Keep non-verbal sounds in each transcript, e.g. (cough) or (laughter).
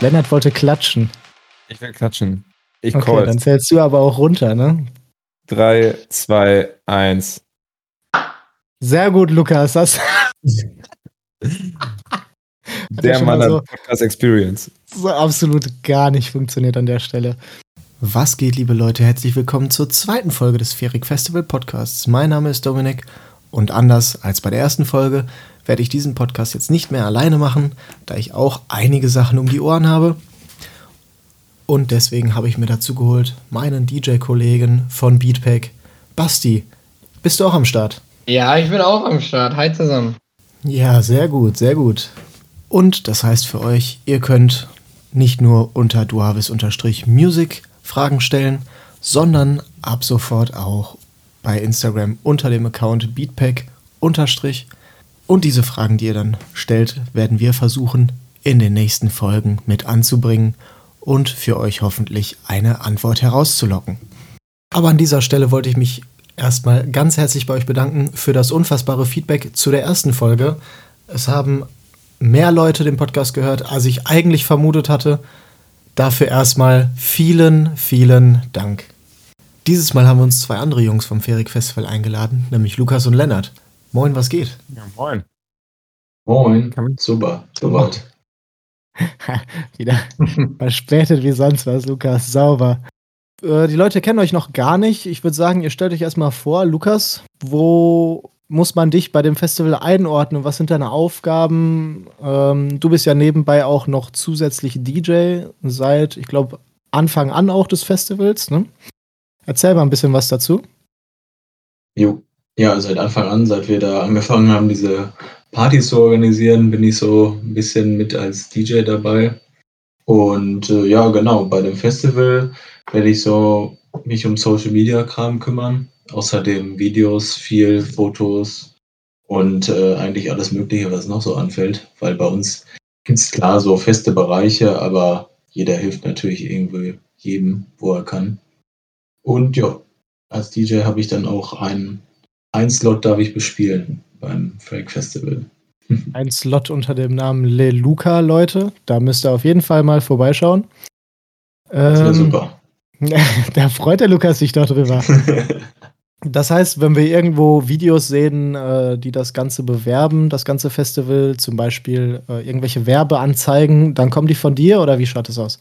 Lennart wollte klatschen. Ich will klatschen. Ich Okay, call. dann zählst du aber auch runter, ne? 3, 2, 1. Sehr gut, Lukas. Das (laughs) Der Mann hat so- Podcast Experience. so absolut gar nicht funktioniert an der Stelle. Was geht, liebe Leute? Herzlich willkommen zur zweiten Folge des Ferik Festival Podcasts. Mein Name ist Dominik und anders als bei der ersten Folge werde ich diesen Podcast jetzt nicht mehr alleine machen, da ich auch einige Sachen um die Ohren habe. Und deswegen habe ich mir dazu geholt meinen DJ-Kollegen von Beatpack, Basti. Bist du auch am Start? Ja, ich bin auch am Start. Hi zusammen. Ja, sehr gut, sehr gut. Und das heißt für euch, ihr könnt nicht nur unter duavis-music Fragen stellen, sondern ab sofort auch bei Instagram unter dem Account beatpack unterstrich. Und diese Fragen, die ihr dann stellt, werden wir versuchen in den nächsten Folgen mit anzubringen und für euch hoffentlich eine Antwort herauszulocken. Aber an dieser Stelle wollte ich mich erstmal ganz herzlich bei euch bedanken für das unfassbare Feedback zu der ersten Folge. Es haben mehr Leute den Podcast gehört, als ich eigentlich vermutet hatte. Dafür erstmal vielen, vielen Dank. Dieses Mal haben wir uns zwei andere Jungs vom Ferik Festival eingeladen, nämlich Lukas und Lennart. Moin, was geht? Ja, moin. Moin, super, soweit. (laughs) Wieder verspätet wie sonst was, Lukas. Sauber. Äh, die Leute kennen euch noch gar nicht. Ich würde sagen, ihr stellt euch erstmal vor, Lukas, wo muss man dich bei dem Festival einordnen? Was sind deine Aufgaben? Ähm, du bist ja nebenbei auch noch zusätzlich DJ seit, ich glaube, Anfang an auch des Festivals. Ne? Erzähl mal ein bisschen was dazu. Jo. Ja, seit Anfang an, seit wir da angefangen haben, diese Partys zu organisieren, bin ich so ein bisschen mit als DJ dabei. Und äh, ja, genau, bei dem Festival werde ich so mich um Social Media Kram kümmern. Außerdem Videos, viel Fotos und äh, eigentlich alles Mögliche, was noch so anfällt. Weil bei uns gibt es klar so feste Bereiche, aber jeder hilft natürlich irgendwie jedem, wo er kann. Und ja, als DJ habe ich dann auch einen, einen Slot darf ich bespielen beim Freak Festival. (laughs) Ein Slot unter dem Namen Le Luca, Leute. Da müsst ihr auf jeden Fall mal vorbeischauen. Das wäre Ähm, super. (laughs) da freut der Lukas sich doch drüber. (laughs) Das heißt, wenn wir irgendwo Videos sehen, äh, die das Ganze bewerben, das ganze Festival, zum Beispiel äh, irgendwelche Werbeanzeigen, dann kommen die von dir oder wie schaut es aus?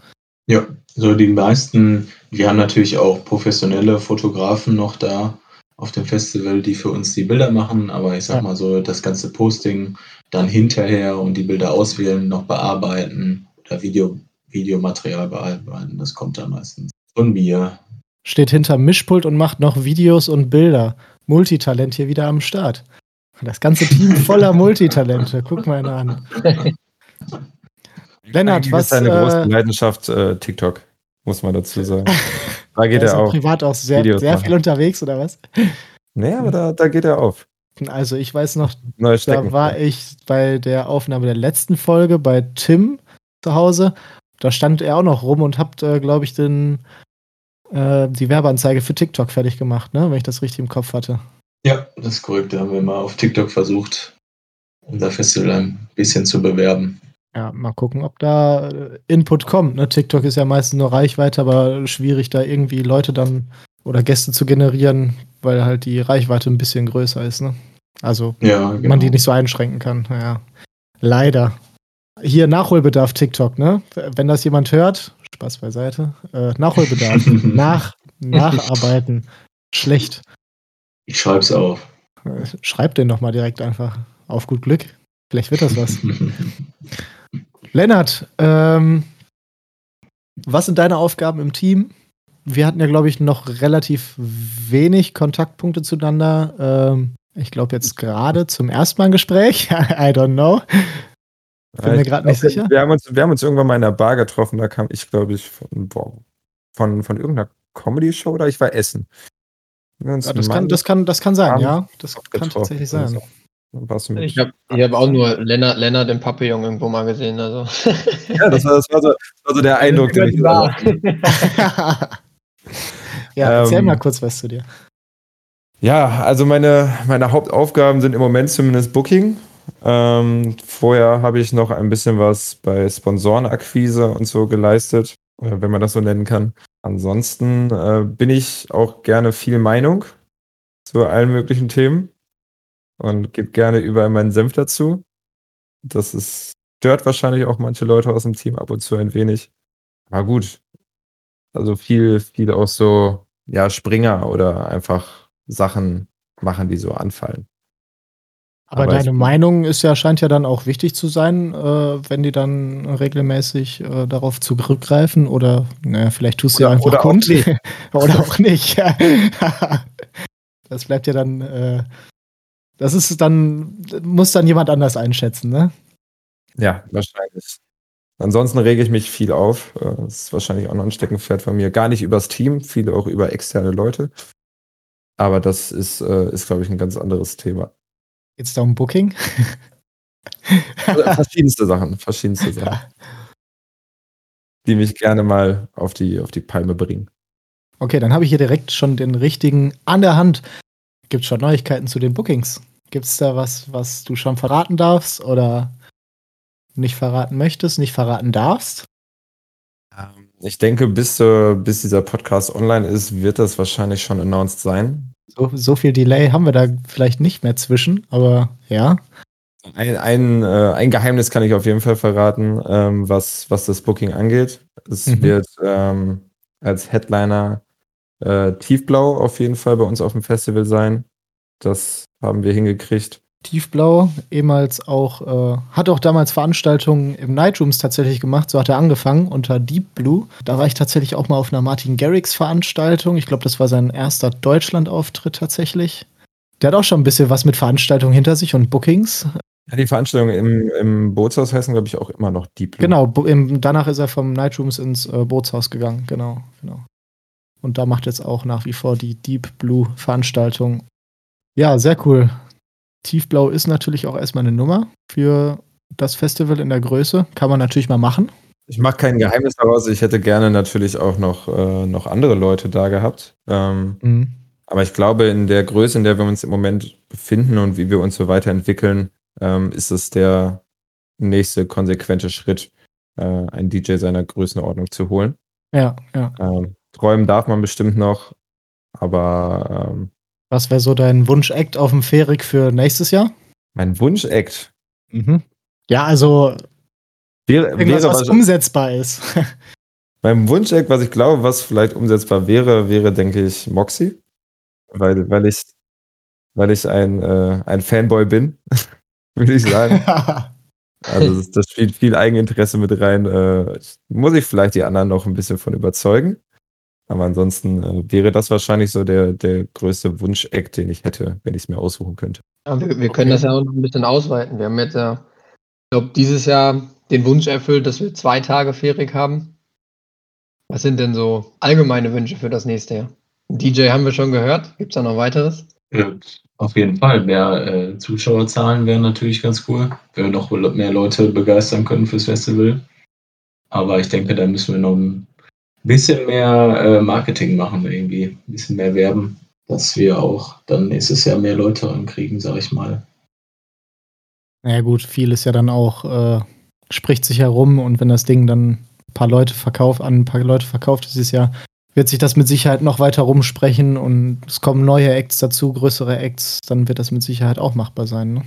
Ja, so die meisten, wir haben natürlich auch professionelle Fotografen noch da auf dem Festival, die für uns die Bilder machen, aber ich sag mal so, das ganze Posting dann hinterher und die Bilder auswählen, noch bearbeiten oder Video, Videomaterial bearbeiten, das kommt dann meistens von mir. Steht hinter Mischpult und macht noch Videos und Bilder. Multitalent hier wieder am Start. Das ganze Team voller (laughs) Multitalente. Guck mal einer an. (laughs) Lennart, was, ist seine äh, große Leidenschaft äh, TikTok, muss man dazu sagen. (laughs) Da geht Der ist er ja auf. privat auch sehr, Videos sehr machen. viel unterwegs, oder was? Nee, aber da, da geht er auf. Also ich weiß noch, Neue Da war ich bei der Aufnahme der letzten Folge bei Tim zu Hause. Da stand er auch noch rum und habt, äh, glaube ich, den, äh, die Werbeanzeige für TikTok fertig gemacht, ne? wenn ich das richtig im Kopf hatte. Ja, das ist korrekt. Da haben wir mal auf TikTok versucht, unser Festival ein bisschen zu bewerben. Ja, mal gucken, ob da äh, Input kommt. Ne? TikTok ist ja meistens nur Reichweite, aber schwierig, da irgendwie Leute dann oder Gäste zu generieren, weil halt die Reichweite ein bisschen größer ist. Ne? Also Ja, genau. man die nicht so einschränken kann. Ja. Leider. Hier Nachholbedarf TikTok, ne? Wenn das jemand hört, Spaß beiseite. Äh, Nachholbedarf. (laughs) Nach, nacharbeiten. Schlecht. Ich schreib's auf. Äh, Schreib den doch mal direkt einfach. Auf gut Glück. Vielleicht wird das was. (laughs) Lennart, ähm, was sind deine Aufgaben im Team? Wir hatten ja, glaube ich, noch relativ wenig Kontaktpunkte zueinander. Ähm, ich glaube jetzt gerade zum ersten Mal ein Gespräch. (laughs) I don't know. Bin mir grad nicht sicher. Wir haben, uns, wir haben uns irgendwann mal in einer Bar getroffen, da kam ich, glaube ich, von, von, von irgendeiner Comedy-Show oder ich war essen. Ja, das, kann, das, kann, das kann sein, ja. Das kann tatsächlich sein. Warst du mit. Ich habe hab auch nur Lennart, Lennart im Papillon irgendwo mal gesehen. Also. (laughs) Ja, das war, das war, so, das war so der Eindruck, den ich War. (laughs) ja, erzähl Ähm, mal kurz was zu dir. Ja, also meine, meine Hauptaufgaben sind im Moment zumindest Booking. Ähm, vorher habe ich noch ein bisschen was bei Sponsorenakquise und so geleistet, äh, wenn man das so nennen kann. Ansonsten äh, bin ich auch gerne viel Meinung zu allen möglichen Themen und gebe gerne überall meinen Senf dazu. Das ist, stört wahrscheinlich auch manche Leute aus dem Team ab und zu ein wenig. Aber gut. Also viel, viel auch so, ja, Springer oder einfach Sachen machen, die so anfallen. Aber, Aber deine Meinung ist ja, scheint ja dann auch wichtig zu sein, äh, wenn die dann regelmäßig äh, darauf zurückgreifen oder naja, vielleicht tust du ja einfach oder auch kund. nicht. (laughs) oder auch nicht. (laughs) das bleibt ja dann, äh, das ist dann, muss dann jemand anders einschätzen, ne? Ja, wahrscheinlich. Ansonsten rege ich mich viel auf. Äh, Das ist wahrscheinlich auch noch ein Steckenpferd von mir. Gar nicht übers Team, viele auch über externe Leute. Aber das ist, äh, ist glaube ich, ein ganz anderes Thema. Geht's da um Booking? Verschiedenste Sachen, verschiedenste Sachen, die mich gerne mal auf die, auf die Palme bringen. Okay, dann habe ich hier direkt schon den richtigen an der Hand. Gibt es schon Neuigkeiten zu den Bookings? Gibt es da was, was du schon verraten darfst oder nicht verraten möchtest, nicht verraten darfst? Ähm, Ich denke, bis, äh, bis dieser Podcast online ist, wird das wahrscheinlich schon announced sein. So, so viel Delay haben wir da vielleicht nicht mehr zwischen, aber ja. Ein, ein, äh, ein Geheimnis kann ich auf jeden Fall verraten, ähm, was, was das Booking angeht. Es Mhm. wird ähm, als Headliner äh, Tiefblau auf jeden Fall bei uns auf dem Festival sein. Das haben wir hingekriegt. Tiefblau, ehemals auch, äh, hat auch damals Veranstaltungen im Nightrooms tatsächlich gemacht. So hat er angefangen unter Deep Blue. Da war ich tatsächlich auch mal auf einer Martin Garrix Veranstaltung. Ich glaube, das war sein erster Deutschland-Auftritt tatsächlich. Der hat auch schon ein bisschen was mit Veranstaltungen hinter sich und Bookings. Ja, die Veranstaltungen im, im Bootshaus heißen, glaube ich, auch immer noch Deep Blue. Genau, im, danach ist er vom Nightrooms ins äh, Bootshaus gegangen. Genau, genau. Und da macht jetzt auch nach wie vor die Deep Blue Veranstaltung. Ja, sehr cool. Tiefblau ist natürlich auch erstmal eine Nummer für das Festival in der Größe. Kann man natürlich mal machen. Ich mache kein Geheimnis daraus. Ich hätte gerne natürlich auch noch, äh, noch andere Leute da gehabt. Ähm, Mhm. aber ich glaube, in der Größe, in der wir uns im Moment befinden und wie wir uns so weiterentwickeln, ähm, ist es der nächste konsequente Schritt, äh, einen DJ seiner Größenordnung zu holen. Ja, ja. Ähm, träumen darf man bestimmt noch, aber ähm, Was wäre so dein Wunsch-Act auf dem Ferik für nächstes Jahr? mein Wunsch-Act Mhm. Ja, also wäre, irgendwas, wäre was was, umsetzbar ist. (laughs) mein Wunsch-Act, was ich glaube, was vielleicht umsetzbar wäre, wäre, denke ich, Moxie. Weil, weil ich, weil ich ein, äh, ein Fanboy bin, (laughs) würde ich sagen. (laughs) Also das, das spielt viel Eigeninteresse mit rein. Äh, muss ich vielleicht die anderen noch ein bisschen von überzeugen. Aber ansonsten äh, wäre das wahrscheinlich so der, der größte Wunsch-Act, den ich hätte, wenn ich es mir aussuchen könnte. Ja, wir, wir können das ja auch noch ein bisschen ausweiten. Wir haben jetzt ja, ich glaube, dieses Jahr den Wunsch erfüllt, dass wir zwei Tage Ferik haben. Was sind denn so allgemeine Wünsche für das nächste Jahr? DJ haben wir schon gehört. Gibt es da noch weiteres? Ja, auf jeden Fall. Mehr äh, Zuschauerzahlen wären natürlich ganz cool, wenn wir noch mehr Leute begeistern können fürs Festival. Aber ich denke, da müssen wir noch ein bisschen mehr äh, Marketing machen, irgendwie. Ein bisschen mehr werben, dass wir auch dann nächstes Jahr mehr Leute ankriegen, sag ich mal. Naja gut, viel ist ja dann auch, äh, spricht sich herum und wenn das Ding dann ein paar Leute verkauft, an ein paar Leute verkauft dieses Jahr, wird sich das mit Sicherheit noch weiter rumsprechen und es kommen neue Acts dazu, größere Acts, dann wird das mit Sicherheit auch machbar sein. Ne?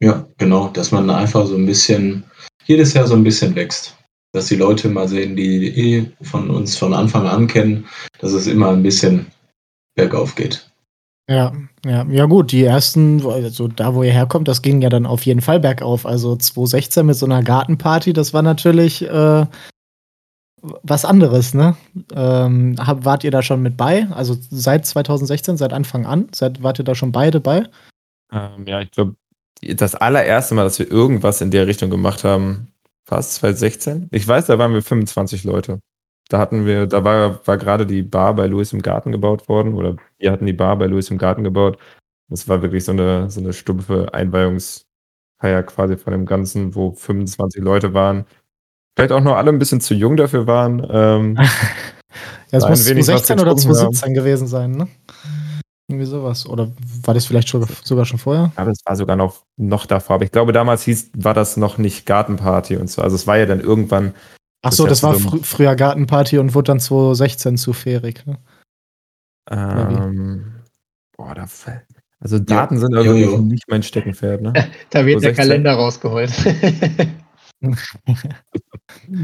Ja, genau, dass man einfach so ein bisschen, jedes Jahr so ein bisschen wächst. Dass die Leute mal sehen, die eh von uns von Anfang an kennen, dass es immer ein bisschen bergauf geht. Ja, ja, ja gut, die ersten, also da wo ihr herkommt, das ging ja dann auf jeden Fall bergauf. Also 2016 mit so einer Gartenparty, das war natürlich äh, was anderes, ne? Ähm, hab, wart ihr da schon mit bei? Also seit 2016, seit Anfang an? Seid, wart ihr da schon beide bei? Ähm, ja, ich glaube, das allererste Mal, dass wir irgendwas in der Richtung gemacht haben, es 2016? Ich weiß, da waren wir 25 Leute. Da hatten wir, da war, war gerade die Bar bei Louis im Garten gebaut worden, oder wir hatten die Bar bei Louis im Garten gebaut. Das war wirklich so eine, so eine stumpfe Einweihungsfeier quasi von dem Ganzen, wo 25 Leute waren. Vielleicht auch noch alle ein bisschen zu jung dafür waren. Ähm, (laughs) Ja, es muss wenig was 2016 oder getrunken haben. 2017 gewesen sein, ne? Irgendwie sowas. Oder war das vielleicht schon, sogar schon vorher? Aber es war sogar noch, noch davor. Aber ich glaube, damals hieß, war das noch nicht Gartenparty und so. Also es war ja dann irgendwann. Ach so, Das das, war frü früher Gartenparty und wurde dann 2016 zu Ferik. Ne? Ähm, boah, da fällt. Also Daten sind Jo, also jo. nicht mein Steckenpferd, ne? (laughs) Da wird der 16. Kalender rausgeholt. (laughs)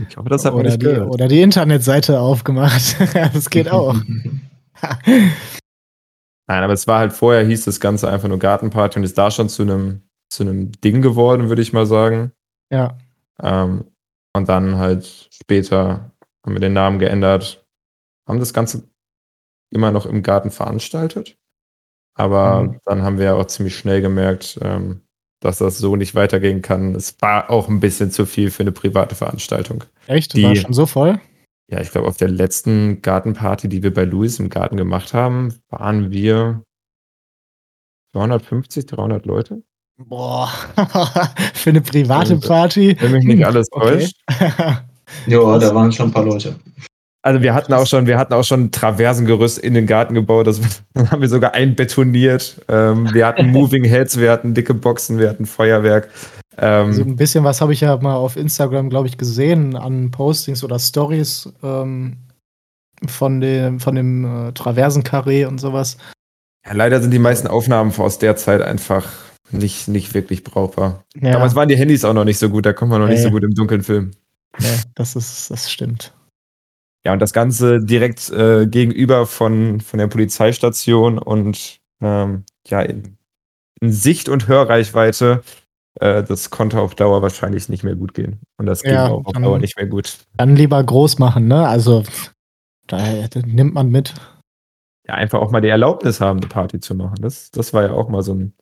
Ich hoffe, das hat man nicht die, gehört. oder die Internetseite aufgemacht. (laughs) das geht auch. Nein, aber es war halt vorher, hieß das Ganze einfach nur Gartenparty und ist da schon zu einem zu einem Ding geworden, würde ich mal sagen. ja. Ähm, und dann halt später haben wir den Namen geändert, haben das Ganze immer noch im Garten veranstaltet. Aber Mhm. dann haben wir ja auch ziemlich schnell gemerkt, ähm, dass das so nicht weitergehen kann. Es war auch ein bisschen zu viel für eine private Veranstaltung. Echt? Die- war schon so voll? Ja, ich glaube, auf der letzten Gartenparty, die wir bei Louis im Garten gemacht haben, waren wir 250, 300 Leute. Boah. (laughs) Für eine private Also, Party. Wenn mich nicht alles Okay. täuscht. (laughs) ja, da waren schon ein paar Leute. Also wir hatten auch schon, wir hatten auch schon ein Traversengerüst in den Garten gebaut. Das (laughs) haben wir sogar einbetoniert. Ähm, wir hatten Moving Heads, wir hatten dicke Boxen, wir hatten Feuerwerk. Ähm, So ein bisschen was habe ich ja mal auf Instagram, glaube ich, gesehen an Postings oder Stories ähm, von dem, von dem äh, Traversenkarree und sowas. ja, leider sind die meisten Aufnahmen aus der Zeit einfach nicht, nicht wirklich brauchbar. Ja, Damals waren die Handys auch noch nicht so gut, da kommt man noch nicht Nee. so gut im Dunkeln filmen. nee, das ist, das stimmt. Ja, und das Ganze direkt äh, gegenüber von, von der Polizeistation und ähm, ja, in, in Sicht- und Hörreichweite, äh, das konnte auf Dauer wahrscheinlich nicht mehr gut gehen. Und das ging Ja, auch auf dann- Dauer nicht mehr gut. Dann lieber groß machen, ne? Also, da, nimmt man mit. Ja, einfach auch mal die Erlaubnis haben, eine Party zu machen. Das, das war ja auch mal so ein,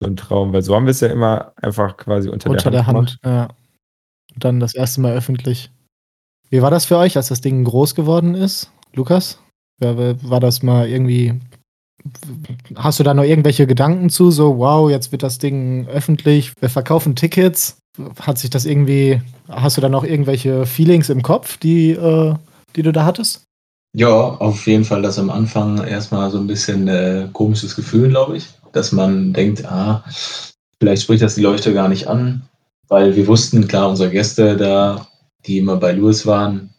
so ein Traum, weil so haben wir es ja immer einfach quasi unter, unter der Hand. Ja. Und dann das erste Mal öffentlich. Wie war das für euch, als das Ding groß geworden ist, Lukas? War, war das mal irgendwie. Hast du da noch irgendwelche Gedanken zu? So, wow, jetzt wird das Ding öffentlich, wir verkaufen Tickets. Hat sich das irgendwie. Hast du da noch irgendwelche Feelings im Kopf, die, äh, die du da hattest? Ja, auf jeden Fall das am Anfang erstmal so ein bisschen äh, komisches Gefühl, glaube ich, dass man denkt, ah, vielleicht spricht das die Leute gar nicht an, weil wir wussten, klar, unsere Gäste da, die immer bei Louis waren,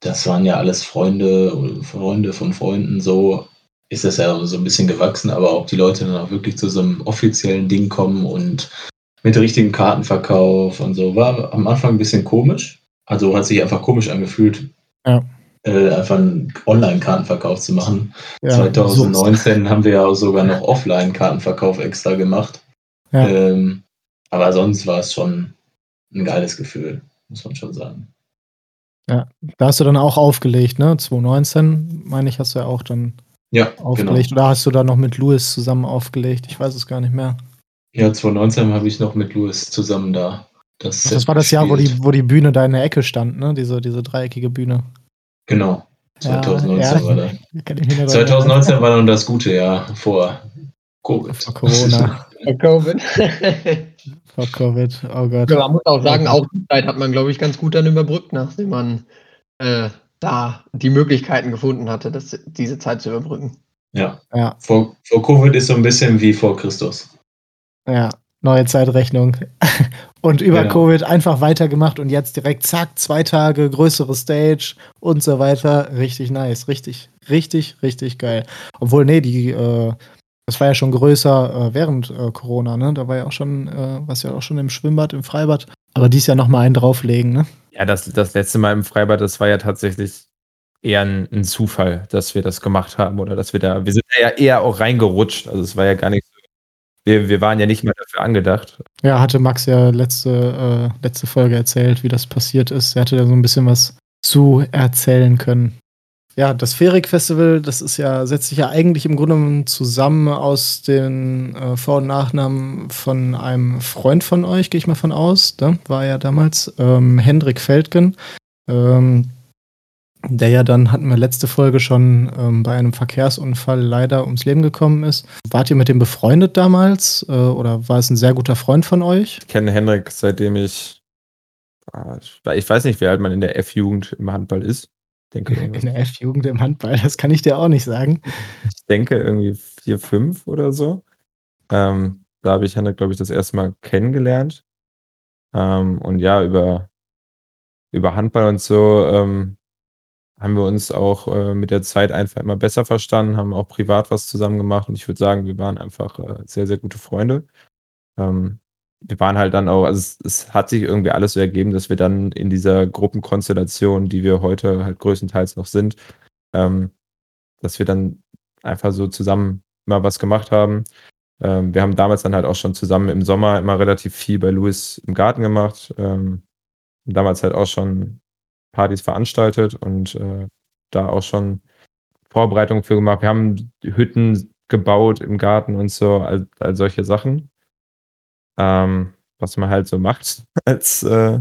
das waren ja alles Freunde, Freunde von Freunden, so ist das ja so ein bisschen gewachsen, aber ob die Leute dann auch wirklich zu so einem offiziellen Ding kommen und mit richtigem Kartenverkauf und so, war am Anfang ein bisschen komisch. Also hat sich einfach komisch angefühlt, Ja. äh, einfach einen Online-Kartenverkauf zu machen. Ja, 2019 haben wir ja sogar noch Offline-Kartenverkauf extra gemacht. Ja. Ähm, aber sonst war es schon ein geiles Gefühl, muss man schon sagen. Da hast du dann auch aufgelegt, ne? 2019, meine ich, hast du ja auch dann Ja, genau. aufgelegt. Oder hast du da noch mit Louis zusammen aufgelegt? Ich weiß es gar nicht mehr. Ja, 2019 habe ich noch mit Louis zusammen da. Das, Ach, das war das Jahr, wo die, wo die Bühne da in der Ecke stand, ne? Diese, diese dreieckige Bühne. Genau. Ja, 2019 ja. war (laughs) ich mich noch 2019 war dann das gute Jahr vor Covid. Vor Corona. (laughs) Covid. (laughs) Vor Covid. Oh Gott. Ja, man muss auch sagen, auch die Zeit hat man, glaube ich, ganz gut dann überbrückt, nachdem man äh, da die Möglichkeiten gefunden hatte, das, diese Zeit zu überbrücken. Ja. Ja, Vor, vor Covid ist so ein bisschen wie vor Christus. ja. Neue Zeitrechnung. (laughs) Und über Genau. Covid einfach weitergemacht und jetzt direkt zack, zwei Tage, größere Stage und so weiter. Richtig nice. Richtig, richtig, richtig geil. Obwohl, nee, die, äh, das war ja schon größer äh, während äh, Corona, ne? Da war ja auch schon, äh, was ja auch schon im Schwimmbad, im Freibad. Aber dies Jahr nochmal einen drauflegen, ne? Ja, das, das letzte Mal im Freibad, das war ja tatsächlich eher ein, ein Zufall, dass wir das gemacht haben oder dass wir da, wir sind da ja eher auch reingerutscht. Also es war ja gar nicht so. Wir, wir waren ja nicht mehr dafür angedacht. Ja, hatte Max ja letzte, äh, letzte Folge erzählt, wie das passiert ist. Er hatte da so ein bisschen was zu erzählen können. Ja, das Ferik-Festival, das ist ja, setzt sich ja eigentlich im Grunde zusammen aus den äh, Vor- und Nachnamen von einem Freund von euch, gehe ich mal von aus, ne? war ja damals, ähm, Hendrik Feldgen, ähm, der ja dann, hatten wir letzte Folge schon, ähm, bei einem Verkehrsunfall leider ums Leben gekommen ist. Wart ihr mit dem befreundet damals äh, oder war es ein sehr guter Freund von euch? Ich kenne Henrik, seitdem ich, ah, ich weiß nicht, wie alt man in der F-Jugend im Handball ist. Denke (laughs) In der F-Jugend im Handball, das kann ich dir auch nicht sagen. Ich denke irgendwie vier, fünf oder so. Ähm, da habe ich Henrik, glaube ich, das erste Mal kennengelernt. Ähm, und ja, über, über Handball und so ähm, haben wir uns auch äh, mit der Zeit einfach immer besser verstanden, haben auch privat was zusammen gemacht und ich würde sagen, wir waren einfach äh, sehr, sehr gute Freunde. Ähm, wir waren halt dann auch, also es, es, hat sich irgendwie alles so ergeben, dass wir dann in dieser Gruppenkonstellation, die wir heute halt größtenteils noch sind, ähm, dass wir dann einfach so zusammen mal was gemacht haben. Ähm, wir haben damals dann halt auch schon zusammen im Sommer immer relativ viel bei Louis im Garten gemacht. Ähm, damals halt auch schon Partys veranstaltet und äh, da auch schon Vorbereitungen für gemacht. Wir haben Hütten gebaut im Garten und so, all, all solche Sachen. Ähm, was man halt so macht (laughs) als, äh,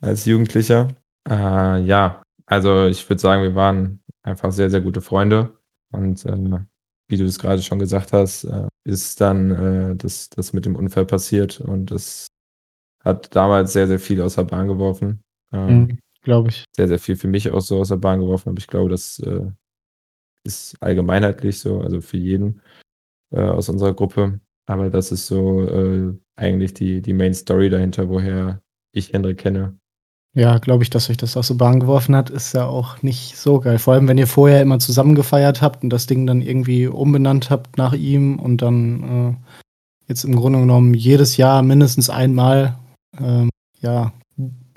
als Jugendlicher. Äh, ja, also ich würde sagen, wir waren einfach sehr, sehr gute Freunde. Und äh, wie du es gerade schon gesagt hast, äh, ist dann äh, das, das mit dem Unfall passiert und das hat damals sehr, sehr viel aus der Bahn geworfen. Ähm, mhm, glaube ich. Sehr, sehr viel für mich auch so aus der Bahn geworfen, aber ich glaube, das äh, ist allgemeinheitlich so, also für jeden äh, aus unserer Gruppe. Aber das ist so äh, eigentlich die, die Main Story dahinter, woher ich Hendrik kenne. Ja, glaube ich, dass euch das aus der Bahn geworfen hat, ist ja auch nicht so geil. Vor allem, wenn ihr vorher immer zusammen gefeiert habt und das Ding dann irgendwie umbenannt habt nach ihm und dann äh, jetzt im Grunde genommen jedes Jahr mindestens einmal ähm, ja,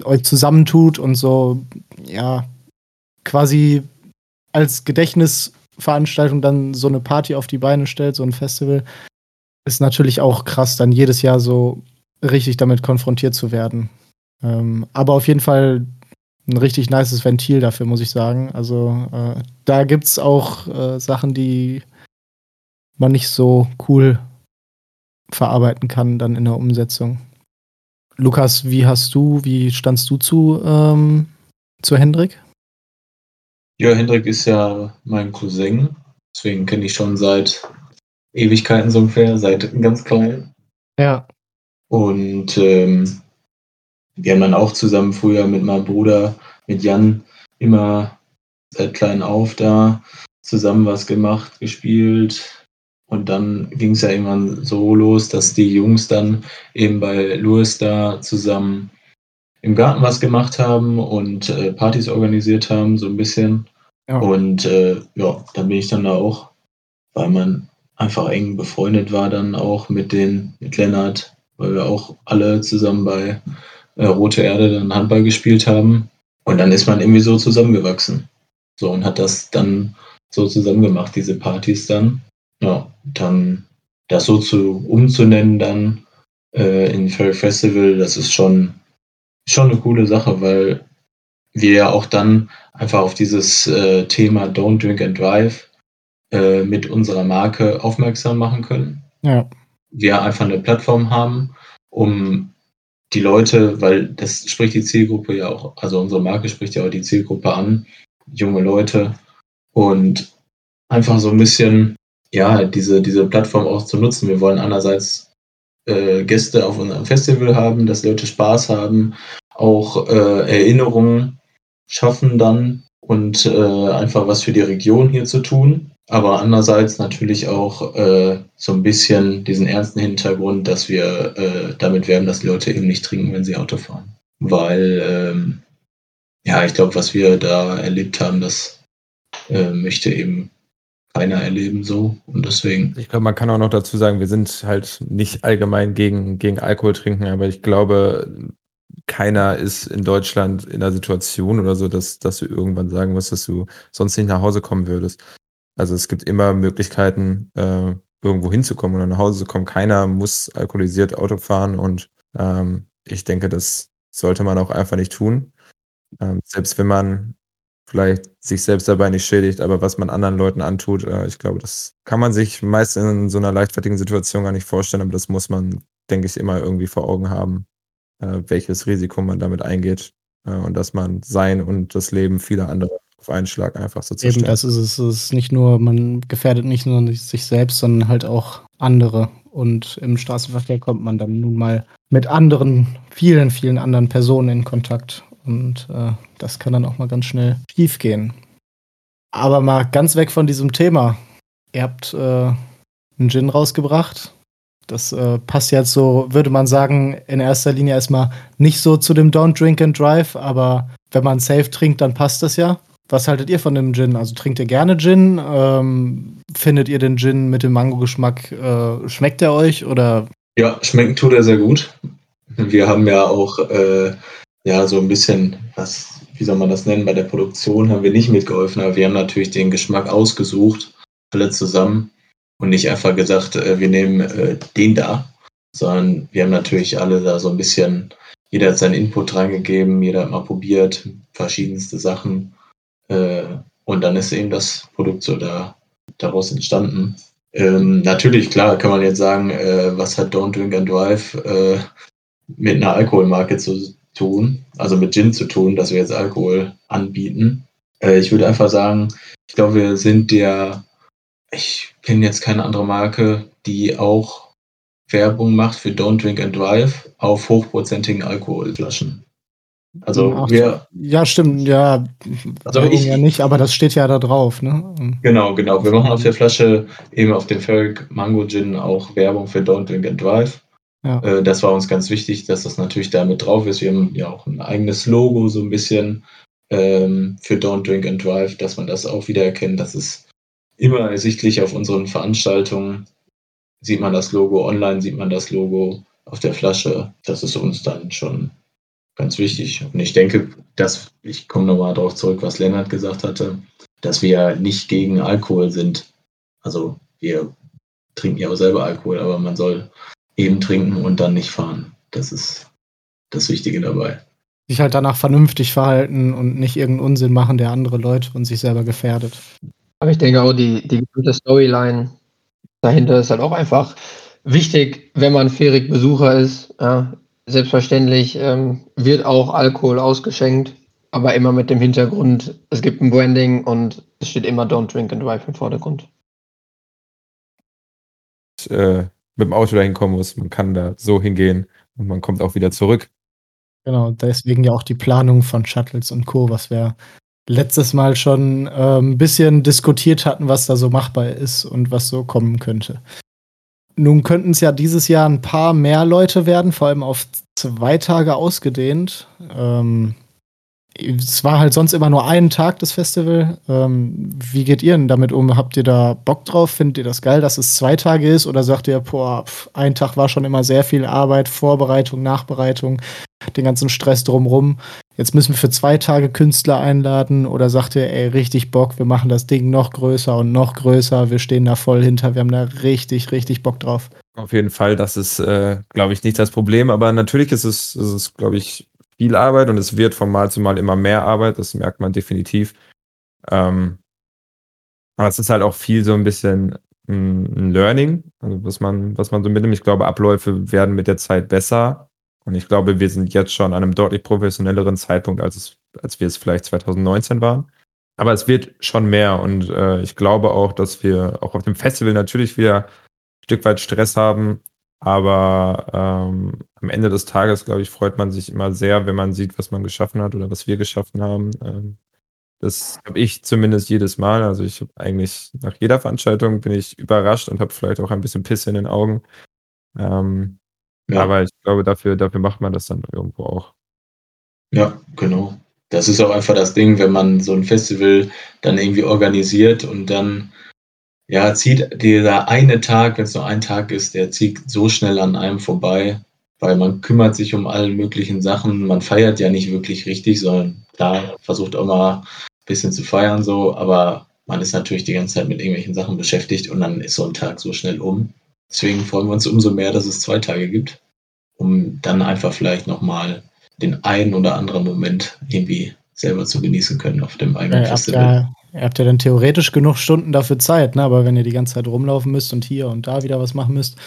euch zusammentut und so, ja, quasi als Gedächtnisveranstaltung dann so eine Party auf die Beine stellt, so ein Festival, ist natürlich auch krass, dann jedes Jahr so richtig damit konfrontiert zu werden. Ähm, aber auf jeden Fall ein richtig nices Ventil dafür, muss ich sagen. Also äh, da gibt es auch äh, Sachen, die man nicht so cool verarbeiten kann dann in der Umsetzung. Lukas, wie hast du, wie standst du zu, ähm, zu Hendrik? Ja, Hendrik ist ja mein Cousin, deswegen kenne ich schon seit Ewigkeiten so ungefähr, seit ganz klein. Ja. Und ähm, wir haben dann auch zusammen früher mit meinem Bruder, mit Jan, immer seit klein auf da zusammen was gemacht, gespielt. Und dann ging es ja irgendwann so los, dass die Jungs dann eben bei Louis da zusammen im Garten was gemacht haben und äh, Partys organisiert haben, so ein bisschen. Ja. Und äh, ja, dann bin ich dann da auch, weil man einfach eng befreundet war, dann auch mit den, mit Lennart, weil wir auch alle zusammen bei äh, Rote Erde dann Handball gespielt haben. Und dann ist man irgendwie so zusammengewachsen. So und hat das dann so zusammen gemacht, diese Partys dann. Ja, dann das so zu umzunennen dann äh, in Fairy Festival, das ist schon, schon eine coole Sache, weil wir ja auch dann einfach auf dieses äh, Thema Don't Drink and Drive äh, mit unserer Marke aufmerksam machen können. Ja. Wir einfach eine Plattform haben, um die Leute, weil das spricht die Zielgruppe ja auch, also unsere Marke spricht ja auch die Zielgruppe an, junge Leute und einfach so ein bisschen, ja, diese, diese Plattform auch zu nutzen. Wir wollen einerseits äh, Gäste auf unserem Festival haben, dass Leute Spaß haben, auch äh, Erinnerungen schaffen dann und äh, einfach was für die Region hier zu tun aber andererseits natürlich auch äh, so ein bisschen diesen ernsten Hintergrund, dass wir äh, damit werben, dass die Leute eben nicht trinken, wenn sie Auto fahren. Weil, ähm, ja, ich glaube, was wir da erlebt haben, das äh, möchte eben keiner erleben so und deswegen. Ich glaube, man kann auch noch dazu sagen, wir sind halt nicht allgemein gegen, gegen Alkohol trinken, aber ich glaube, keiner ist in Deutschland in einer Situation oder so, dass, dass du irgendwann sagen musst, dass du sonst nicht nach Hause kommen würdest. Also es gibt immer Möglichkeiten, äh, irgendwo hinzukommen oder nach Hause zu kommen. Keiner muss alkoholisiert Auto fahren und ähm, ich denke, das sollte man auch einfach nicht tun. Ähm, selbst wenn man vielleicht sich selbst dabei nicht schädigt, aber was man anderen Leuten antut, äh, ich glaube, das kann man sich meist in so einer leichtfertigen Situation gar nicht vorstellen, aber das muss man, denke ich, immer irgendwie vor Augen haben, äh, welches Risiko man damit eingeht äh, und dass man sein und das Leben vieler anderer auf einen Schlag einfach so zerstören. Eben, das ist es. Es ist nicht nur, man gefährdet nicht nur sich selbst, sondern halt auch andere. Und im Straßenverkehr kommt man dann nun mal mit anderen, vielen, vielen anderen Personen in Kontakt. Und äh, das kann dann auch mal ganz schnell schief gehen. Aber mal ganz weg von diesem Thema. Ihr habt äh, einen Gin rausgebracht. Das äh, passt jetzt so, würde man sagen, in erster Linie erstmal nicht so zu dem Don't Drink and Drive, aber wenn man safe trinkt, dann passt das ja. Was haltet ihr von dem Gin? Also trinkt ihr gerne Gin? Ähm, findet ihr den Gin mit dem Mango-Geschmack, äh, schmeckt er euch oder? Ja, schmecken tut er sehr gut. Wir haben ja auch äh, ja so ein bisschen, was, wie soll man das nennen, bei der Produktion haben wir nicht mitgeholfen, aber wir haben natürlich den Geschmack ausgesucht, alle zusammen und nicht einfach gesagt, äh, wir nehmen äh, den da, sondern wir haben natürlich alle da so ein bisschen, jeder hat seinen Input reingegeben, jeder hat mal probiert, verschiedenste Sachen und dann ist eben das Produkt so da, daraus entstanden. Ähm, natürlich, klar, kann man jetzt sagen, äh, was hat Don't Drink and Drive äh, mit einer Alkoholmarke zu tun, also mit Gin zu tun, dass wir jetzt Alkohol anbieten. Äh, ich würde einfach sagen, ich glaube, wir sind der, ich kenne jetzt keine andere Marke, die auch Werbung macht für Don't Drink and Drive auf hochprozentigen Alkoholflaschen. Also Ach, wir. Ja, stimmt, ja. Also ich ja nicht, aber das steht ja da drauf, ne? Genau, genau. Wir machen auf der Flasche eben auf dem Ferric Mango Gin auch Werbung für Don't Drink and Drive. Ja. Äh, das war uns ganz wichtig, dass das natürlich da mit drauf ist. Wir haben ja auch ein eigenes Logo so ein bisschen ähm, für Don't Drink and Drive, dass man das auch wieder erkennt. Das ist immer ersichtlich auf unseren Veranstaltungen. Sieht man das Logo online, sieht man das Logo auf der Flasche. Das ist uns dann schon ganz wichtig. Und ich denke, dass, ich komme nochmal darauf zurück, was Lennart gesagt hatte, dass wir nicht gegen Alkohol sind. Also wir trinken ja auch selber Alkohol, aber man soll eben trinken und dann nicht fahren. Das ist das Wichtige dabei. Sich halt danach vernünftig verhalten und nicht irgendeinen Unsinn machen, der andere Leute und sich selber gefährdet. Aber ich denke auch, die, die gute Storyline dahinter ist halt auch einfach wichtig, wenn man fähig Besucher ist. Ja, selbstverständlich ähm, wird auch Alkohol ausgeschenkt, aber immer mit dem Hintergrund, es gibt ein Branding und es steht immer Don't Drink and Drive im Vordergrund. Äh, mit dem Auto dahin kommen muss. Man kann da so hingehen und man kommt auch wieder zurück. Genau, deswegen ja auch die Planung von Shuttles und Co., was wir letztes Mal schon äh, ein bisschen diskutiert hatten, was da so machbar ist und was so kommen könnte. Nun könnten es ja dieses Jahr ein paar mehr Leute werden, vor allem auf zwei Tage ausgedehnt. Ähm, es war halt sonst immer nur einen Tag das Festival. Ähm, wie geht ihr denn damit um? Habt ihr da Bock drauf? Findet ihr das geil, dass es zwei Tage ist? Oder sagt ihr, boah, ein Tag war schon immer sehr viel Arbeit, Vorbereitung, Nachbereitung, den ganzen Stress drumrum. Jetzt müssen wir für zwei Tage Künstler einladen. Oder sagt ihr, ey, richtig Bock, wir machen das Ding noch größer und noch größer. Wir stehen da voll hinter. Wir haben da richtig, richtig Bock drauf. Auf jeden Fall, das ist, äh, glaube ich, nicht das Problem. Aber natürlich ist es, ist es glaube ich, viel Arbeit und es wird von Mal zu Mal immer mehr Arbeit, das merkt man definitiv. Ähm, aber es ist halt auch viel so ein bisschen ein Learning, also was man, was man so mitnimmt. Ich glaube, Abläufe werden mit der Zeit besser. Und ich glaube, wir sind jetzt schon an einem deutlich professionelleren Zeitpunkt, als, es, als wir es vielleicht 2019 waren. Aber es wird schon mehr und äh, ich glaube auch, dass wir auch auf dem Festival natürlich wieder ein Stück weit Stress haben, aber ähm, am Ende des Tages, glaube ich, freut man sich immer sehr, wenn man sieht, was man geschaffen hat oder was wir geschaffen haben. Ähm, das habe ich zumindest jedes Mal. Also ich habe eigentlich nach jeder Veranstaltung bin ich überrascht und habe vielleicht auch ein bisschen Pisse in den Augen. Ähm, ja. Aber ich glaube, dafür, dafür macht man das dann irgendwo auch. Ja, genau. Das ist auch einfach das Ding, wenn man so ein Festival dann irgendwie organisiert und dann ja, zieht dieser eine Tag, wenn es nur ein Tag ist, der zieht so schnell an einem vorbei, weil man kümmert sich um alle möglichen Sachen. Man feiert ja nicht wirklich richtig, sondern klar, versucht auch mal ein bisschen zu feiern so, aber man ist natürlich die ganze Zeit mit irgendwelchen Sachen beschäftigt und dann ist so ein Tag so schnell um. Deswegen freuen wir uns umso mehr, dass es zwei Tage gibt, um dann einfach vielleicht nochmal den einen oder anderen Moment irgendwie selber zu genießen können auf dem eigenen ja, Festival. Ihr habt ja dann theoretisch genug Stunden dafür Zeit, ne? aber wenn ihr die ganze Zeit rumlaufen müsst und hier und da wieder was machen müsst,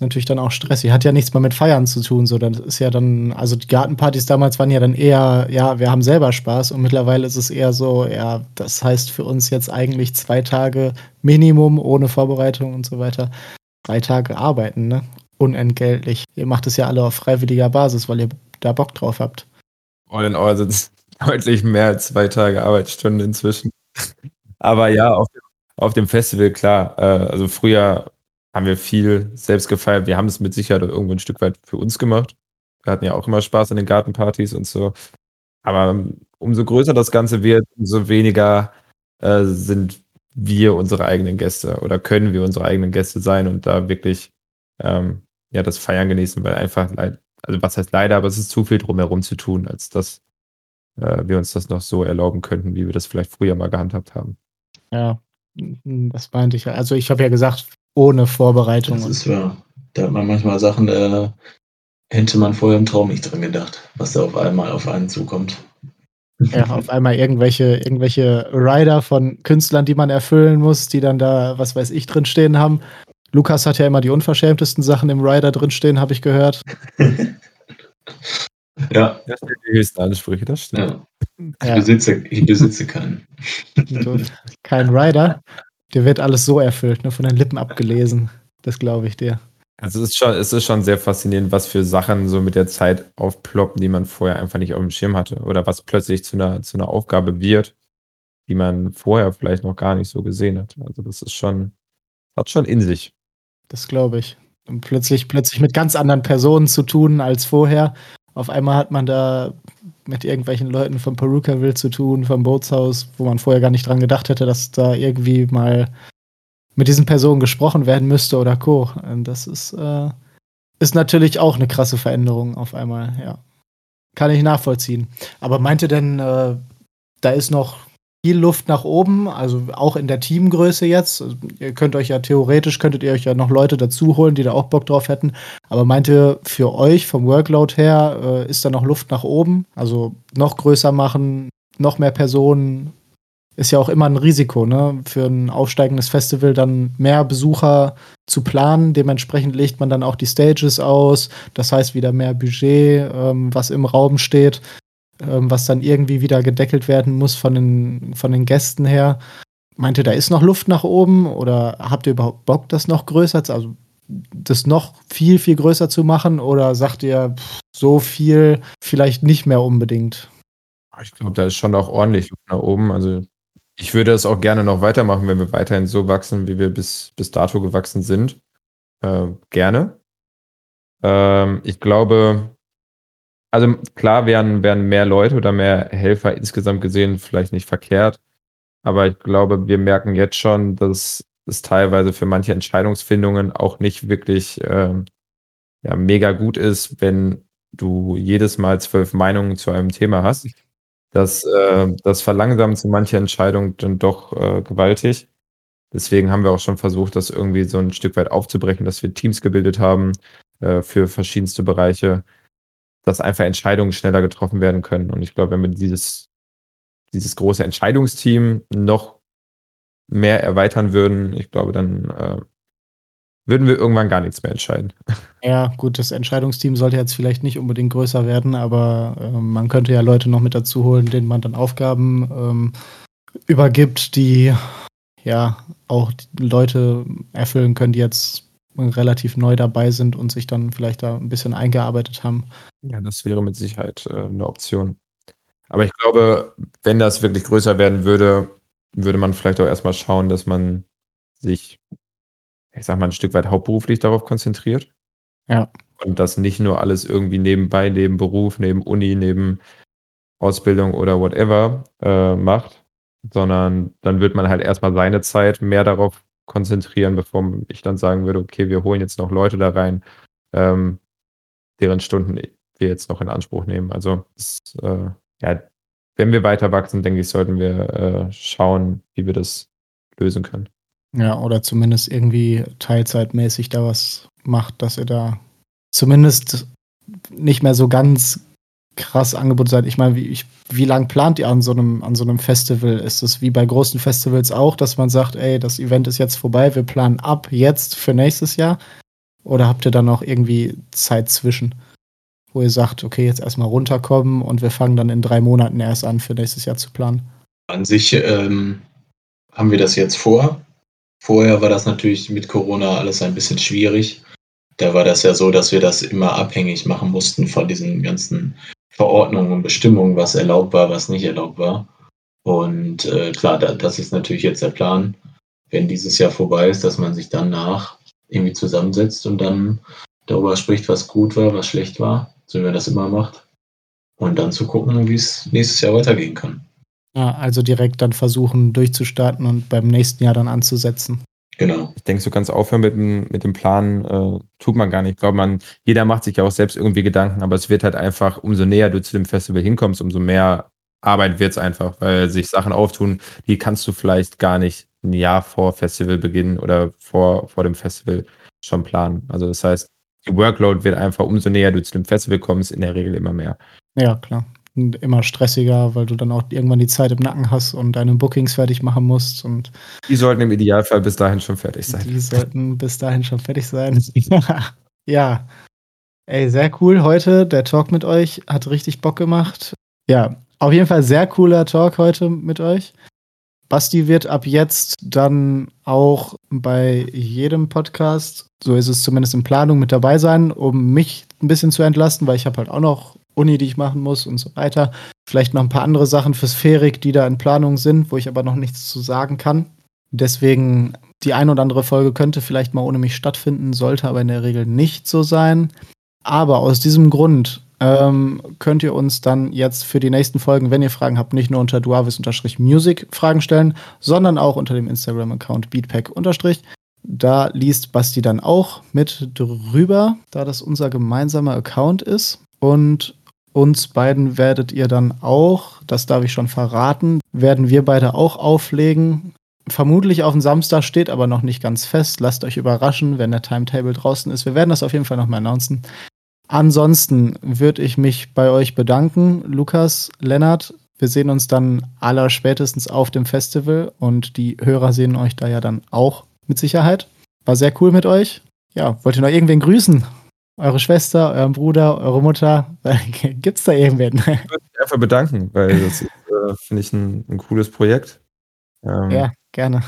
natürlich dann auch stressig. Hat ja nichts mehr mit Feiern zu tun. So, das ist ja dann, also die Gartenpartys damals waren ja dann eher, ja, wir haben selber Spaß und mittlerweile ist es eher so, ja, das heißt für uns jetzt eigentlich zwei Tage Minimum ohne Vorbereitung und so weiter. Drei Tage arbeiten, ne? Unentgeltlich. Ihr macht es ja alle auf freiwilliger Basis, weil ihr da Bock drauf habt. all in all sind es (laughs) deutlich mehr als zwei Tage Arbeitsstunden inzwischen. (laughs) Aber ja, auf, auf dem Festival, klar. Äh, also früher haben wir viel selbst gefeiert. Wir haben es mit Sicherheit irgendwo ein Stück weit für uns gemacht. Wir hatten ja auch immer Spaß an den Gartenpartys und so. Aber ähm, umso größer das Ganze wird, umso weniger äh, sind wir unsere eigenen Gäste oder können wir unsere eigenen Gäste sein und da wirklich ähm, ja das Feiern genießen, weil einfach, also was heißt leider, aber es ist zu viel drumherum zu tun, als dass äh, wir uns das noch so erlauben könnten, wie wir das vielleicht früher mal gehandhabt haben. Ja, das meinte ich. Also ich habe ja gesagt, ohne Vorbereitung. Das ist wahr. Da hat man manchmal Sachen, da hätte man vorher im Traum nicht dran gedacht, was da auf einmal auf einen zukommt. Ja, auf einmal irgendwelche, irgendwelche Rider von Künstlern, die man erfüllen muss, die dann da, was weiß ich, drinstehen haben. Lukas hat ja immer die unverschämtesten Sachen im Rider drinstehen, habe ich gehört. (laughs) ja. Das sind die höchsten Ansprüche, das stimmt. Ja. Ich, ja. Besitze, ich besitze keinen. Kein Rider. Dir wird alles so erfüllt, nur von den Lippen abgelesen. Das glaube ich dir. Also es ist, schon, es ist schon sehr faszinierend, was für Sachen so mit der Zeit aufploppen, die man vorher einfach nicht auf dem Schirm hatte. Oder was plötzlich zu einer, zu einer Aufgabe wird, die man vorher vielleicht noch gar nicht so gesehen hat. Also das ist schon, hat schon in sich. Das glaube ich. Und plötzlich, plötzlich mit ganz anderen Personen zu tun als vorher. Auf einmal hat man da mit irgendwelchen Leuten von Perukaville zu tun, vom Bootshaus, wo man vorher gar nicht dran gedacht hätte, dass da irgendwie mal mit diesen Personen gesprochen werden müsste oder Co. Das ist, äh, ist natürlich auch eine krasse Veränderung auf einmal, ja. Kann ich nachvollziehen. Aber meinte denn, äh, da ist noch viel Luft nach oben, also auch in der Teamgröße jetzt. Also ihr könnt euch ja theoretisch, könntet ihr euch ja noch Leute dazu holen, die da auch Bock drauf hätten. Aber meint ihr, für euch vom Workload her äh, ist da noch Luft nach oben? Also noch größer machen, noch mehr Personen? Ist ja auch immer ein Risiko, ne? Für ein aufsteigendes Festival dann mehr Besucher zu planen. Dementsprechend legt man dann auch die Stages aus. Das heißt wieder mehr Budget, ähm, was im Raum steht ähm, was dann irgendwie wieder gedeckelt werden muss von den, von den Gästen her. Meint ihr, da ist noch Luft nach oben oder habt ihr überhaupt Bock, das noch größer, zu, also das noch viel, viel größer zu machen oder sagt ihr pff, so viel vielleicht nicht mehr unbedingt? Ich glaube, da ist schon auch ordentlich Luft nach oben. Also ich würde das auch gerne noch weitermachen, wenn wir weiterhin so wachsen, wie wir bis, bis dato gewachsen sind. Äh, gerne. Ähm, ich glaube, also klar wären, wären mehr Leute oder mehr Helfer insgesamt gesehen vielleicht nicht verkehrt. Aber ich glaube, wir merken jetzt schon, dass es teilweise für manche Entscheidungsfindungen auch nicht wirklich ähm, ja, mega gut ist, wenn du jedes Mal zwölf Meinungen zu einem Thema hast. Das, äh, das verlangsamt so manche Entscheidungen dann doch äh, gewaltig. Deswegen haben wir auch schon versucht, das irgendwie so ein Stück weit aufzubrechen, dass wir Teams gebildet haben äh, für verschiedenste Bereiche, dass einfach Entscheidungen schneller getroffen werden können. Und ich glaube, wenn wir dieses, dieses große Entscheidungsteam noch mehr erweitern würden, ich glaube, dann äh, würden wir irgendwann gar nichts mehr entscheiden. (laughs) Ja, gut, das Entscheidungsteam sollte jetzt vielleicht nicht unbedingt größer werden, aber äh, man könnte ja Leute noch mit dazu holen, denen man dann Aufgaben ähm, übergibt, die ja auch Leute erfüllen können, die jetzt relativ neu dabei sind und sich dann vielleicht da ein bisschen eingearbeitet haben. Ja, das wäre mit Sicherheit äh, eine Option. Aber ich glaube, wenn das wirklich größer werden würde, würde man vielleicht auch erstmal schauen, dass man sich, ich sag mal, ein Stück weit hauptberuflich darauf konzentriert. Ja. Und das nicht nur alles irgendwie nebenbei, neben Beruf, neben Uni, neben Ausbildung oder whatever äh, macht, sondern dann wird man halt erstmal seine Zeit mehr darauf konzentrieren, bevor ich dann sagen würde, okay, wir holen jetzt noch Leute da rein, ähm, deren Stunden wir jetzt noch in Anspruch nehmen. Also das, äh, ja, wenn wir weiter wachsen, denke ich, sollten wir äh, schauen, wie wir das lösen können. Ja, oder zumindest irgendwie teilzeitmäßig da was macht, dass ihr da zumindest nicht mehr so ganz krass Angebot seid. Ich meine, wie, wie lang plant ihr an so, einem, an so einem Festival? Ist es wie bei großen Festivals auch, dass man sagt, ey, das Event ist jetzt vorbei, wir planen ab jetzt für nächstes Jahr? Oder habt ihr dann noch irgendwie Zeit zwischen, wo ihr sagt, okay, jetzt erstmal runterkommen und wir fangen dann in drei Monaten erst an, für nächstes Jahr zu planen? An sich ähm, haben wir das jetzt vor. Vorher war das natürlich mit Corona alles ein bisschen schwierig. Da war das ja so, dass wir das immer abhängig machen mussten von diesen ganzen Verordnungen und Bestimmungen, was erlaubt war, was nicht erlaubt war. Und äh, klar, da, das ist natürlich jetzt der Plan, wenn dieses Jahr vorbei ist, dass man sich danach irgendwie zusammensetzt und dann darüber spricht, was gut war, was schlecht war, so wie man das immer macht. Und dann zu gucken, wie es nächstes Jahr weitergehen kann. Ja, also direkt dann versuchen durchzustarten und beim nächsten Jahr dann anzusetzen. Genau. Ich denke, so ganz aufhören mit dem, mit dem Plan äh, tut man gar nicht. Ich glaube, man, jeder macht sich ja auch selbst irgendwie Gedanken, aber es wird halt einfach, umso näher du zu dem Festival hinkommst, umso mehr Arbeit wird es einfach, weil sich Sachen auftun, die kannst du vielleicht gar nicht ein Jahr vor Festivalbeginn oder vor, vor dem Festival schon planen. Also das heißt, die Workload wird einfach, umso näher du zu dem Festival kommst, in der Regel immer mehr. Ja, klar. Immer stressiger, weil du dann auch irgendwann die Zeit im Nacken hast und deine Bookings fertig machen musst. Und die sollten im Idealfall bis dahin schon fertig sein. Die sollten bis dahin schon fertig sein. (laughs) (laughs) ja. Ey, sehr cool heute. Der Talk mit euch hat richtig Bock gemacht. Ja, auf jeden Fall sehr cooler Talk heute mit euch. Basti wird ab jetzt dann auch bei jedem Podcast, so ist es zumindest in Planung, mit dabei sein, um mich ein bisschen zu entlasten, weil ich habe halt auch noch Uni, die ich machen muss und so weiter. Vielleicht noch ein paar andere Sachen für Sphärik, die da in Planung sind, wo ich aber noch nichts zu sagen kann. Deswegen die ein oder andere Folge könnte vielleicht mal ohne mich stattfinden, sollte aber in der Regel nicht so sein. Aber aus diesem Grund ähm, könnt ihr uns dann jetzt für die nächsten Folgen, wenn ihr Fragen habt, nicht nur unter duavis-music Fragen stellen, sondern auch unter dem Instagram-Account beatpack- da liest Basti dann auch mit drüber, da das unser gemeinsamer Account ist. Und uns beiden werdet ihr dann auch, das darf ich schon verraten, werden wir beide auch auflegen. Vermutlich auf den Samstag steht aber noch nicht ganz fest. Lasst euch überraschen, wenn der Timetable draußen ist. Wir werden das auf jeden Fall nochmal announcen. Ansonsten würde ich mich bei euch bedanken, Lukas, Lennart. Wir sehen uns dann aller spätestens auf dem Festival und die Hörer sehen euch da ja dann auch mit Sicherheit. War sehr cool mit euch. Ja, wollt ihr noch irgendwen grüßen? Eure Schwester, euren Bruder, eure Mutter? (laughs) Gibt's da irgendwen? Ich würde mich einfach bedanken, weil das äh, finde ich, ein, ein, cooles Projekt. Ähm, ja, gerne.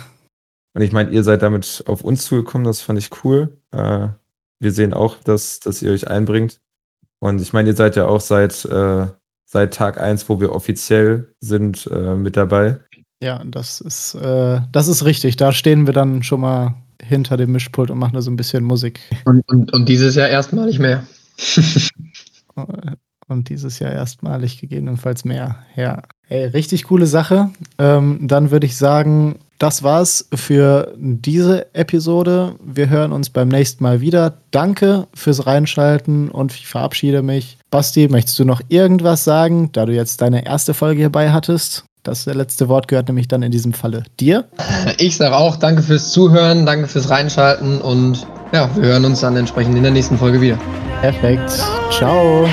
Und ich meine, ihr seid damit auf uns zugekommen, das fand ich cool. Äh, wir sehen auch, dass, dass ihr euch einbringt. Und ich meine, ihr seid ja auch seit, äh, seit Tag 1, wo wir offiziell sind, äh, mit dabei. Ja, das ist, äh, das ist richtig. Da stehen wir dann schon mal hinter dem Mischpult und machen da so ein bisschen Musik. Und, und, und dieses Jahr erstmalig mehr. (laughs) und dieses Jahr erstmalig gegebenenfalls mehr. Ja. Ey, richtig coole Sache. Ähm, dann würde ich sagen, das war's für diese Episode. Wir hören uns beim nächsten Mal wieder. Danke fürs Reinschalten und ich verabschiede mich. Basti, möchtest du noch irgendwas sagen, da du jetzt deine erste Folge hierbei hattest? Das letzte Wort gehört nämlich dann in diesem Falle dir. (laughs) Ich sage auch danke fürs Zuhören, danke fürs Reinschalten und ja, wir hören uns dann entsprechend in der nächsten Folge wieder. Perfekt. Ciao.